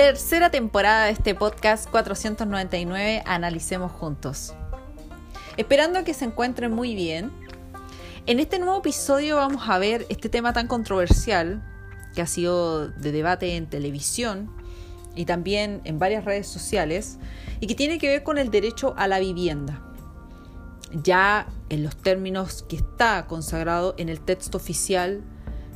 Tercera temporada de este podcast 499, Analicemos Juntos. Esperando que se encuentren muy bien, en este nuevo episodio vamos a ver este tema tan controversial que ha sido de debate en televisión y también en varias redes sociales y que tiene que ver con el derecho a la vivienda, ya en los términos que está consagrado en el texto oficial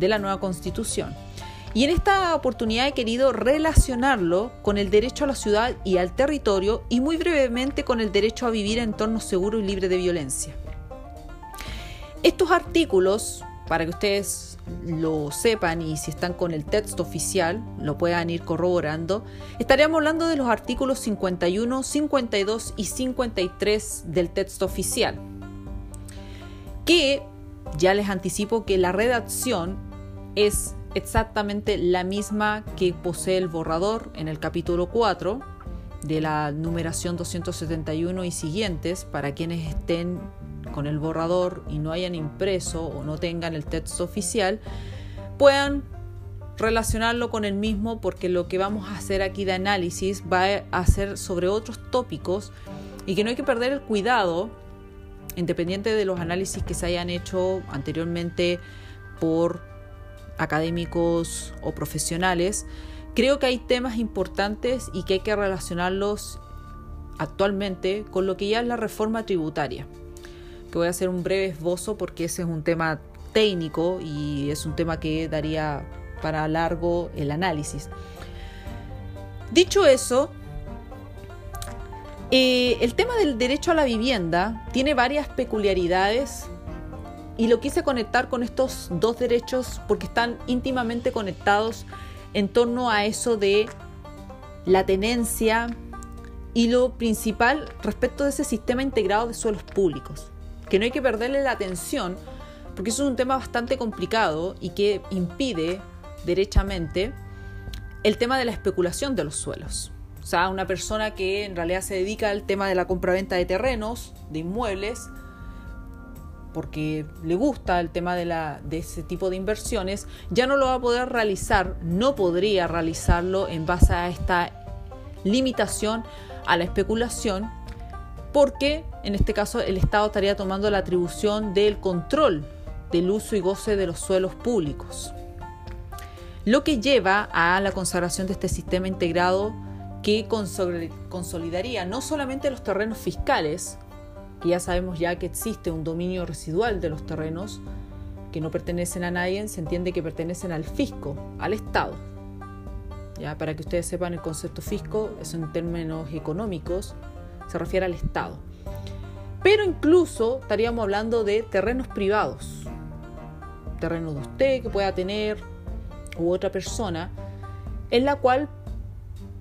de la nueva constitución. Y en esta oportunidad he querido relacionarlo con el derecho a la ciudad y al territorio y muy brevemente con el derecho a vivir en entornos seguros y libres de violencia. Estos artículos, para que ustedes lo sepan y si están con el texto oficial lo puedan ir corroborando, estaríamos hablando de los artículos 51, 52 y 53 del texto oficial, que ya les anticipo que la redacción es exactamente la misma que posee el borrador en el capítulo 4 de la numeración 271 y siguientes para quienes estén con el borrador y no hayan impreso o no tengan el texto oficial, puedan relacionarlo con el mismo porque lo que vamos a hacer aquí de análisis va a ser sobre otros tópicos y que no hay que perder el cuidado, independiente de los análisis que se hayan hecho anteriormente por académicos o profesionales, creo que hay temas importantes y que hay que relacionarlos actualmente con lo que ya es la reforma tributaria que voy a hacer un breve esbozo porque ese es un tema técnico y es un tema que daría para largo el análisis. Dicho eso, eh, el tema del derecho a la vivienda tiene varias peculiaridades y lo quise conectar con estos dos derechos porque están íntimamente conectados en torno a eso de la tenencia y lo principal respecto de ese sistema integrado de suelos públicos que no hay que perderle la atención, porque eso es un tema bastante complicado y que impide derechamente el tema de la especulación de los suelos. O sea, una persona que en realidad se dedica al tema de la compraventa de terrenos, de inmuebles, porque le gusta el tema de, la, ese tipo de inversiones, ya no lo va a poder realizar, no podría realizarlo en base a esta limitación a la especulación porque en este caso el Estado estaría tomando la atribución del control del uso y goce de los suelos públicos. Lo que lleva a la consagración de este sistema integrado que consolidaría no solamente los terrenos fiscales, que ya sabemos ya que existe un dominio residual de los terrenos que no pertenecen a nadie, se entiende que pertenecen al fisco, al Estado. Ya para que ustedes sepan el concepto fisco, es en términos económicos, se refiere al Estado. Pero incluso estaríamos hablando de terrenos privados, terreno de usted que pueda tener u otra persona, en la cual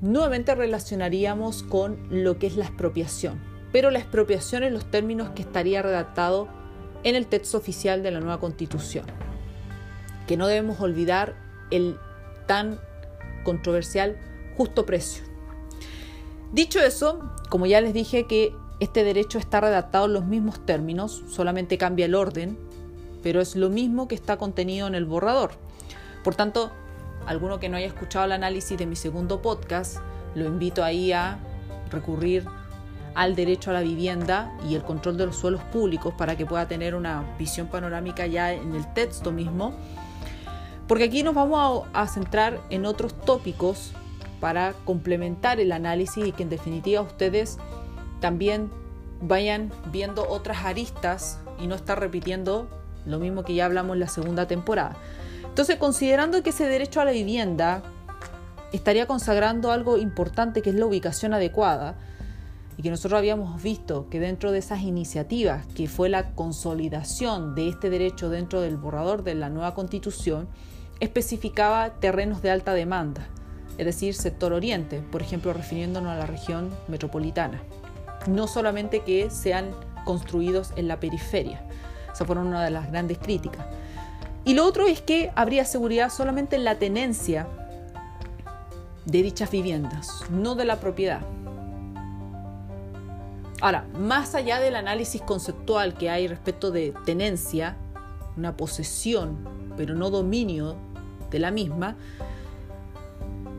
nuevamente relacionaríamos con lo que es la expropiación, pero la expropiación en los términos que estaría redactado en el texto oficial de la nueva constitución, que no debemos olvidar el tan controversial justo precio. Dicho eso, como ya les dije que este derecho está redactado en los mismos términos, solamente cambia el orden, pero es lo mismo que está contenido en el borrador. Por tanto, alguno que no haya escuchado el análisis de mi segundo podcast, lo invito ahí a recurrir al derecho a la vivienda y el control de los suelos públicos para que pueda tener una visión panorámica ya en el texto mismo. Porque aquí nos vamos a, centrar en otros tópicos para complementar el análisis y que en definitiva ustedes también vayan viendo otras aristas y no estar repitiendo lo mismo que ya hablamos en la segunda temporada. Entonces, considerando que ese derecho a la vivienda estaría consagrando algo importante que es la ubicación adecuada, y que nosotros habíamos visto que dentro de esas iniciativas, que fue la consolidación de este derecho dentro del borrador de la nueva constitución, especificaba terrenos de alta demanda es decir, sector oriente, por ejemplo, refiriéndonos a la región metropolitana. No solamente que sean construidos en la periferia. Esa fueron una de las grandes críticas. Y lo otro es que habría seguridad solamente en la tenencia de dichas viviendas, no de la propiedad. Ahora, más allá del análisis conceptual que hay respecto de tenencia, una posesión, pero no dominio de la misma,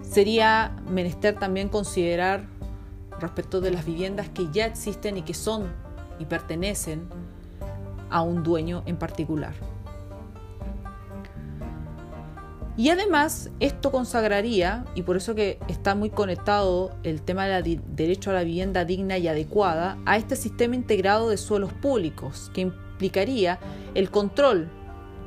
sería menester también considerar respecto de las viviendas que ya existen y que son y pertenecen a un dueño en particular. Y además esto consagraría, y por eso que está muy conectado el tema del derecho a la vivienda digna y adecuada, a este sistema integrado de suelos públicos, que implicaría el control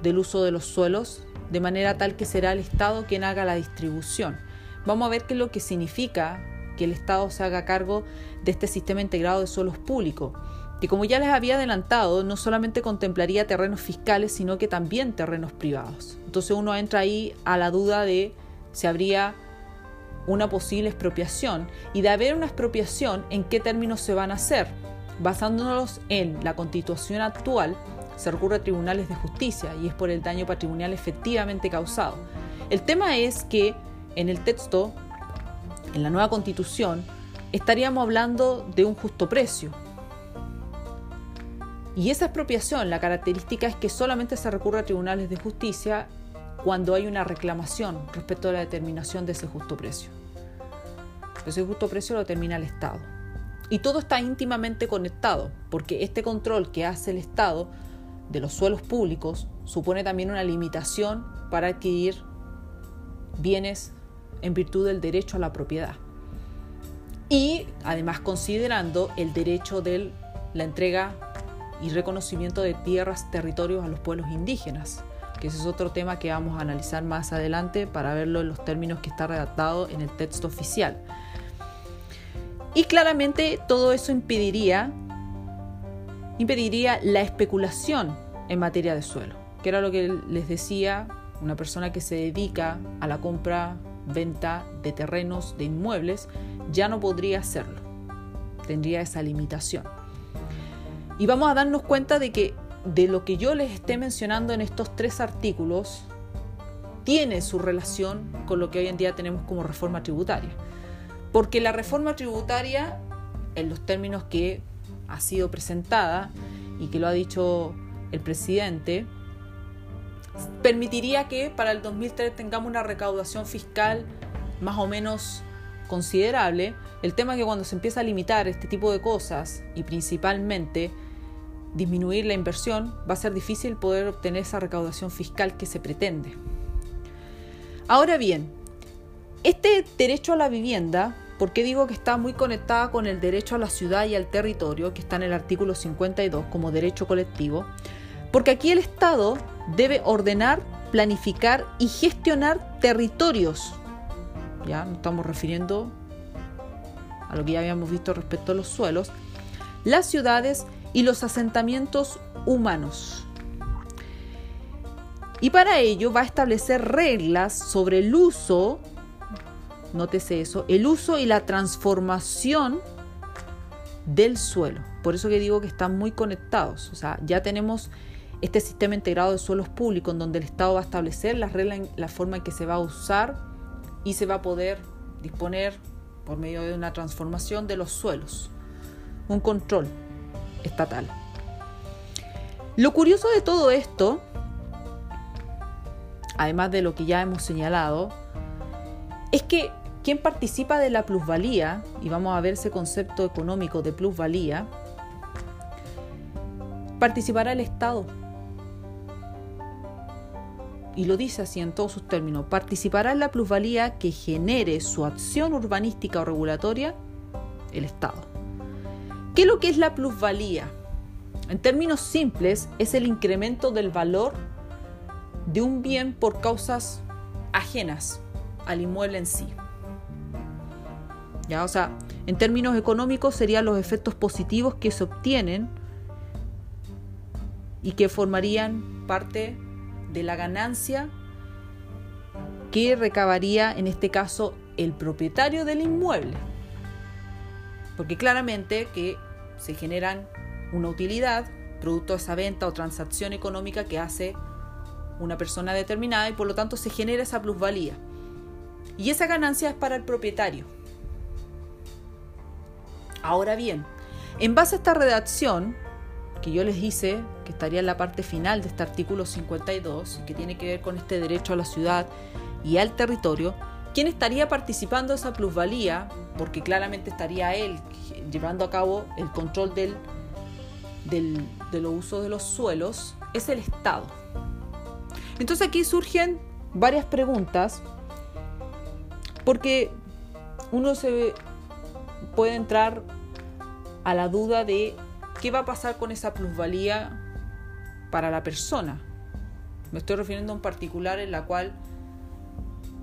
del uso de los suelos, de manera tal que será el Estado quien haga la distribución. Vamos a ver qué es lo que significa que el Estado se haga cargo de este sistema integrado de suelos públicos que como ya les había adelantado, no solamente contemplaría terrenos fiscales, sino que también terrenos privados. Entonces uno entra ahí a la duda de si habría una posible expropiación y de haber una expropiación, en qué términos se van a hacer. Basándonos en la constitución actual, se recurre a tribunales de justicia y es por el daño patrimonial efectivamente causado. El tema es que en el texto, en la nueva constitución, estaríamos hablando de un justo precio, y esa expropiación, la característica es que solamente se recurre a tribunales de justicia cuando hay una reclamación respecto a la determinación de ese justo precio. Ese justo precio lo determina el Estado. Y todo está íntimamente conectado, porque este control que hace el Estado de los suelos públicos supone también una limitación para adquirir bienes en virtud del derecho a la propiedad. Y además considerando el derecho de la entrega y reconocimiento de tierras, territorios a los pueblos indígenas, que ese es otro tema que vamos a analizar más adelante para verlo en los términos que está redactado en el texto oficial. Y claramente todo eso impediría, impediría la especulación en materia de suelo, que era lo que les decía, una persona que se dedica a la compra, venta de terrenos, de inmuebles, ya no podría hacerlo, tendría esa limitación. Y vamos a darnos cuenta de que de lo que yo les esté mencionando en estos tres artículos tiene su relación con lo que hoy en día tenemos como reforma tributaria. Porque la reforma tributaria, en los términos que ha sido presentada y que lo ha dicho el presidente, permitiría que para el 2003 tengamos una recaudación fiscal más o menos considerable. El tema es que cuando se empieza a limitar este tipo de cosas y principalmente disminuir la inversión, va a ser difícil poder obtener esa recaudación fiscal que se pretende. Ahora bien, este derecho a la vivienda, ¿por qué digo que está muy conectada con el derecho a la ciudad y al territorio, que está en el artículo 52 como derecho colectivo? Porque aquí el Estado debe ordenar, planificar y gestionar territorios. Ya nos estamos refiriendo a lo que ya habíamos visto respecto a los suelos, las ciudades y los asentamientos humanos. Y para ello va a establecer reglas sobre el uso, nótese eso, el uso y la transformación del suelo. Por eso que digo que están muy conectados. O sea, ya tenemos este sistema integrado de suelos públicos en donde el Estado va a establecer las reglas, la forma en que se va a usar y se va a poder disponer por medio de una transformación de los suelos. Un control estatal. Lo curioso de todo esto, además de lo que ya hemos señalado, es que quien participa de la plusvalía, y vamos a ver ese concepto económico de plusvalía, participará el Estado. Y lo dice así en todos sus términos, participará en la plusvalía que genere su acción urbanística o regulatoria el Estado. ¿Qué es lo que es la plusvalía? En términos simples, es el incremento del valor de un bien por causas ajenas al inmueble en sí. ¿Ya? O sea, en términos económicos serían los efectos positivos que se obtienen y que formarían parte de la ganancia que recabaría en este caso el propietario del inmueble. Porque claramente que se generan una utilidad producto de esa venta o transacción económica que hace una persona determinada y por lo tanto se genera esa plusvalía. Y esa ganancia es para el propietario. Ahora bien, en base a esta redacción, que yo les hice, que estaría en la parte final de este artículo 52, que tiene que ver con este derecho a la ciudad y al territorio, ¿Quién estaría participando de esa plusvalía? Porque claramente estaría él llevando a cabo el control del, de los usos de los suelos, es el Estado. Entonces aquí surgen varias preguntas, porque uno se puede entrar a la duda de qué va a pasar con esa plusvalía para la persona. Me estoy refiriendo a un particular en la cual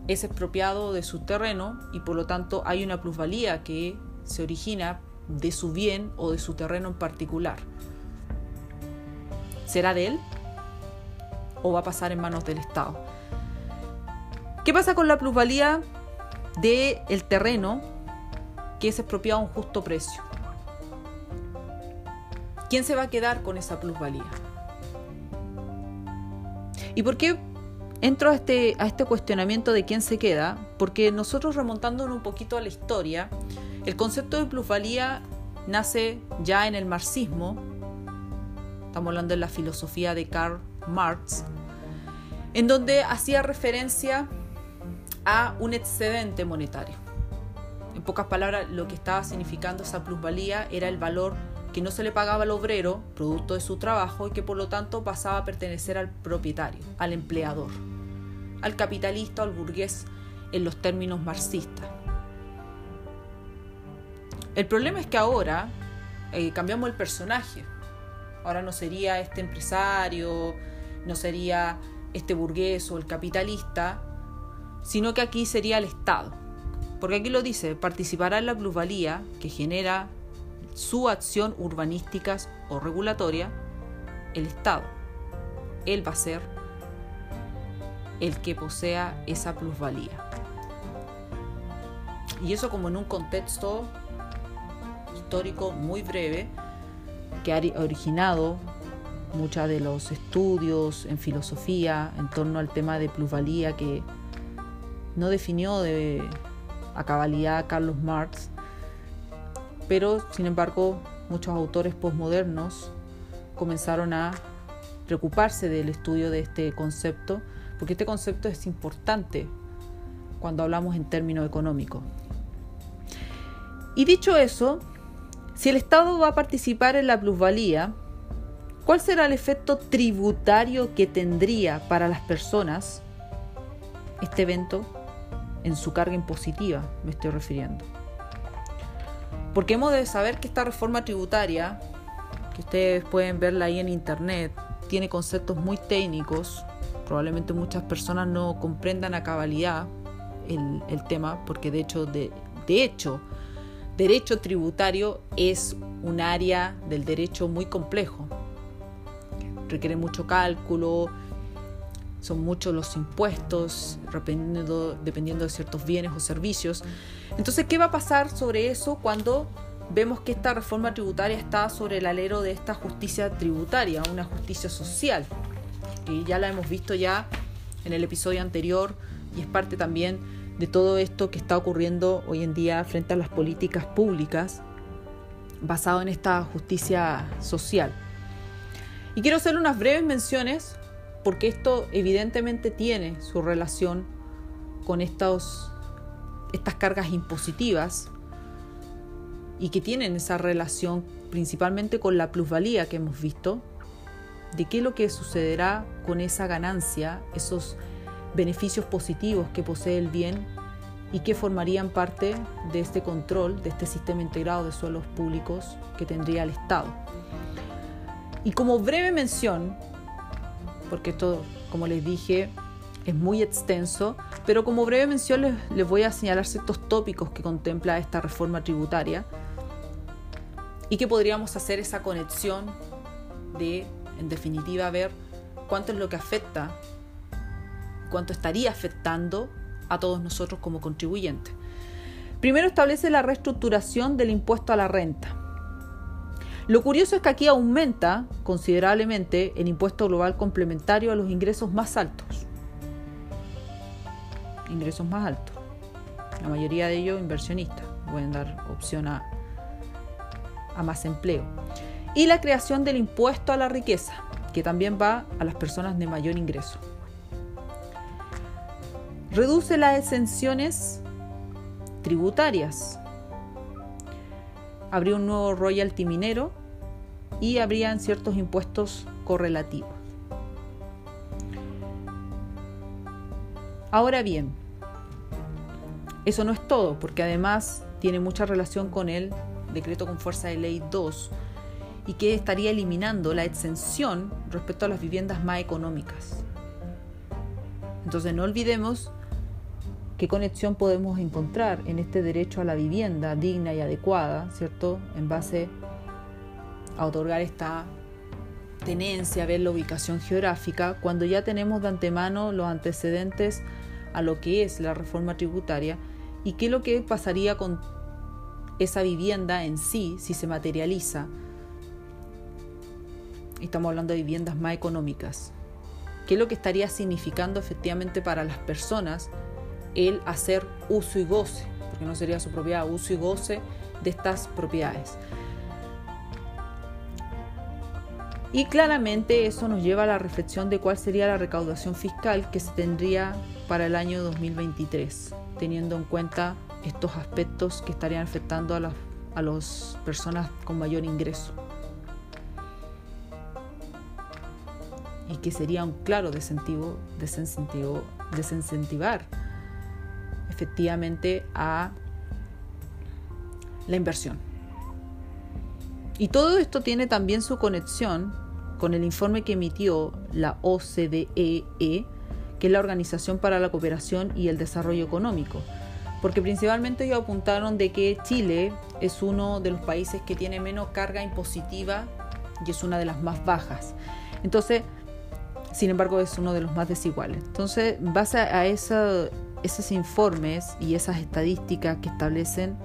es expropiado de su terreno y por lo tanto hay una plusvalía que se origina de su bien o de su terreno en particular. ¿Será de él o va a pasar en manos del Estado? ¿Qué pasa con la plusvalía del el terreno que es expropiado a un justo precio? ¿Quién se va a quedar con esa plusvalía? ¿Y por qué entro a este, a este cuestionamiento de quién se queda? Porque nosotros remontándonos un poquito a la historia, el concepto de plusvalía nace ya en el marxismo, estamos hablando de la filosofía de Karl Marx, en donde hacía referencia a un excedente monetario. En pocas palabras, lo que estaba significando esa plusvalía era el valor que no se le pagaba al obrero, producto de su trabajo, y que por lo tanto pasaba a pertenecer al propietario, al empleador, al capitalista al burgués en los términos marxistas. El problema es que ahora eh, cambiamos el personaje. Ahora no sería este empresario, no sería este burgués o el capitalista, sino que aquí sería el Estado. Porque aquí lo dice, participará en la plusvalía que genera su acción urbanística o regulatoria el Estado. Él va a ser el que posea esa plusvalía. Y eso como en un contexto histórico muy breve, que ha originado muchos de los estudios en filosofía en torno al tema de plusvalía que no definió de a cabalidad Carlos Marx, pero sin embargo muchos autores postmodernos comenzaron a preocuparse del estudio de este concepto, porque este concepto es importante cuando hablamos en términos económicos. Y dicho eso, si el Estado va a participar en la plusvalía, ¿cuál será el efecto tributario que tendría para las personas este evento en su carga impositiva? Me estoy refiriendo. Porque hemos de saber que esta reforma tributaria, que ustedes pueden verla ahí en internet, tiene conceptos muy técnicos. Probablemente muchas personas no comprendan a cabalidad el, tema, porque de hecho, de hecho, derecho tributario es un área del derecho muy complejo. Requiere mucho cálculo, son muchos los impuestos, dependiendo, de ciertos bienes o servicios. Entonces, ¿qué va a pasar sobre eso cuando vemos que esta reforma tributaria está sobre el alero de esta justicia tributaria, una justicia social? Que ya la hemos visto ya en el episodio anterior y es parte también de todo esto que está ocurriendo hoy en día frente a las políticas públicas basado en esta justicia social. Y quiero hacer unas breves menciones porque esto evidentemente tiene su relación con estos, estas cargas impositivas y que tienen esa relación principalmente con la plusvalía que hemos visto, de qué es lo que sucederá con esa ganancia, esos beneficios positivos que posee el bien y que formarían parte de este control, de este sistema integrado de suelos públicos que tendría el Estado. Y como breve mención, porque esto, como les dije, es muy extenso, pero como breve mención les, les voy a señalar ciertos tópicos que contempla esta reforma tributaria y que podríamos hacer esa conexión de, en definitiva, ver cuánto es lo que afecta cuánto estaría afectando a todos nosotros como contribuyentes. Primero establece la reestructuración del impuesto a la renta. Lo curioso es que aquí aumenta considerablemente el impuesto global complementario a los ingresos más altos. Ingresos más altos. La mayoría de ellos inversionistas. Pueden dar opción a, a más empleo. Y la creación del impuesto a la riqueza, que también va a las personas de mayor ingreso. Reduce las exenciones tributarias. Habría un nuevo royalty minero y habrían ciertos impuestos correlativos. Ahora bien, eso no es todo, porque además tiene mucha relación con el decreto con fuerza de ley 2 y que estaría eliminando la exención respecto a las viviendas más económicas. Entonces no olvidemos qué conexión podemos encontrar en este derecho a la vivienda digna y adecuada, ¿cierto? En base a otorgar esta tenencia, a ver la ubicación geográfica, cuando ya tenemos de antemano los antecedentes a lo que es la reforma tributaria y qué es lo que pasaría con esa vivienda en sí si se materializa. Estamos hablando de viviendas más económicas. ¿Qué es lo que estaría significando efectivamente para las personas el hacer uso y goce? Porque no sería su propiedad, uso y goce de estas propiedades. Y claramente eso nos lleva a la reflexión de cuál sería la recaudación fiscal que se tendría para el año 2023, teniendo en cuenta estos aspectos que estarían afectando a las a las personas con mayor ingreso. Y que sería un claro desincentivo, desincentivo, desincentivar efectivamente a la inversión. Y todo esto tiene también su conexión con el informe que emitió la OCDE, que es la Organización para la Cooperación y el Desarrollo Económico, porque principalmente ellos apuntaron de que Chile es uno de los países que tiene menos carga impositiva y es una de las más bajas. Entonces, sin embargo, es uno de los más desiguales. Entonces, base a esos informes y esas estadísticas que establecen,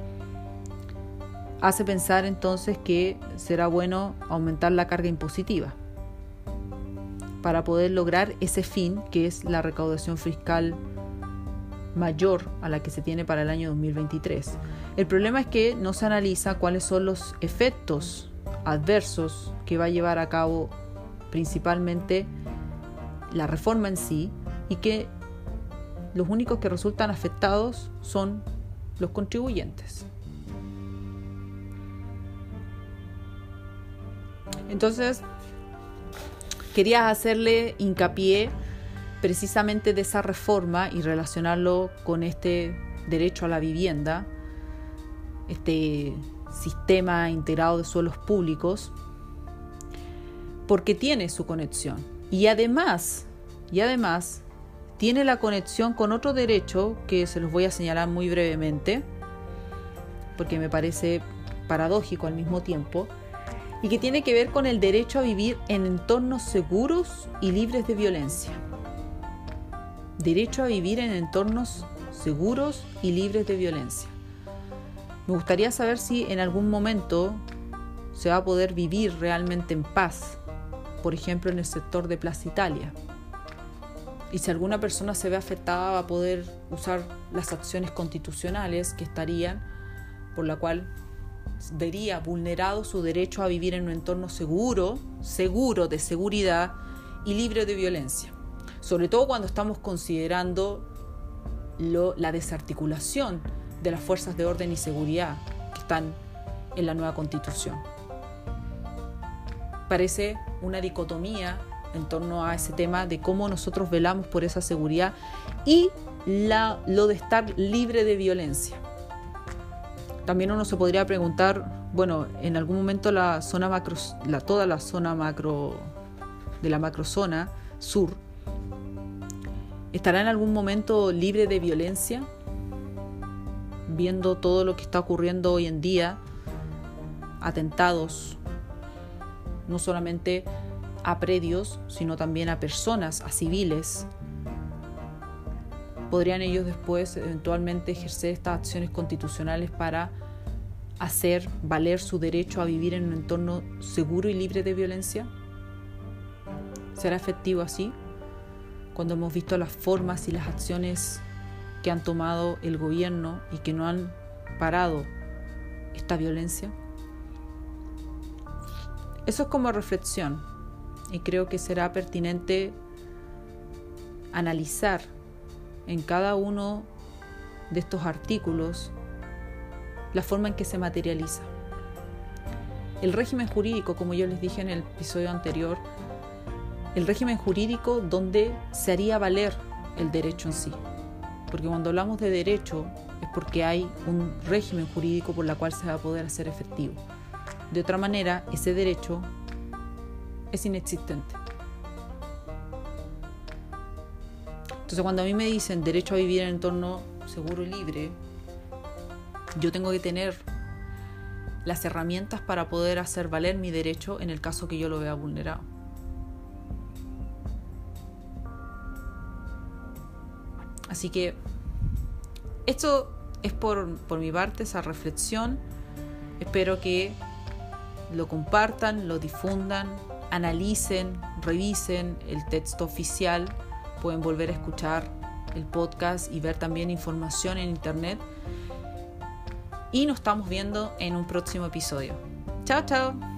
hace pensar entonces que será bueno aumentar la carga impositiva para poder lograr ese fin que es la recaudación fiscal mayor a la que se tiene para el año 2023. El problema es que no se analiza cuáles son los efectos adversos que va a llevar a cabo principalmente la reforma en sí y que los únicos que resultan afectados son los contribuyentes. Entonces, quería hacerle hincapié precisamente de esa reforma y relacionarlo con este derecho a la vivienda, este sistema integrado de suelos públicos, porque tiene su conexión. Y además, y además, tiene la conexión con otro derecho que se los voy a señalar muy brevemente, porque me parece paradójico al mismo tiempo, y que tiene que ver con el derecho a vivir en entornos seguros y libres de violencia derecho a vivir en entornos seguros y libres de violencia. Me gustaría saber si en algún momento se va a poder vivir realmente en paz, por ejemplo en el sector de Plaza Italia. Y si alguna persona se ve afectada va a poder usar las acciones constitucionales que estarían, por la cual vería vulnerado su derecho a vivir en un entorno seguro, seguro de seguridad y libre de violencia sobre todo cuando estamos considerando la desarticulación de las fuerzas de orden y seguridad que están en la nueva constitución. Parece una dicotomía en torno a ese tema de cómo nosotros velamos por esa seguridad y lo de estar libre de violencia. También uno se podría preguntar, bueno, en algún momento la zona macro, la, toda la zona macro de la macrozona sur ¿Estará en algún momento libre de violencia? Viendo todo lo que está ocurriendo hoy en día, atentados, no solamente a predios, sino también a personas, a civiles. ¿Podrían ellos después eventualmente ejercer estas acciones constitucionales para hacer valer su derecho a vivir en un entorno seguro y libre de violencia? ¿Será efectivo así? cuando hemos visto las formas y las acciones que han tomado el gobierno y que no han parado esta violencia? Eso es como reflexión y creo que será pertinente analizar en cada uno de estos artículos la forma en que se materializa. El régimen jurídico, como yo les dije en el episodio anterior, el régimen jurídico donde se haría valer el derecho en sí. Porque cuando hablamos de derecho es porque hay un régimen jurídico por la cual se va a poder hacer efectivo. De otra manera, ese derecho es inexistente. Entonces cuando a mí me dicen derecho a vivir en entorno seguro y libre, yo tengo que tener las herramientas para poder hacer valer mi derecho en el caso que yo lo vea vulnerado. Así que esto es por, por mi parte esa reflexión. Espero que lo compartan, lo difundan, analicen, revisen el texto oficial pueden volver a escuchar el podcast y ver también información en internet. Y nos estamos viendo en un próximo episodio. Chao, chao.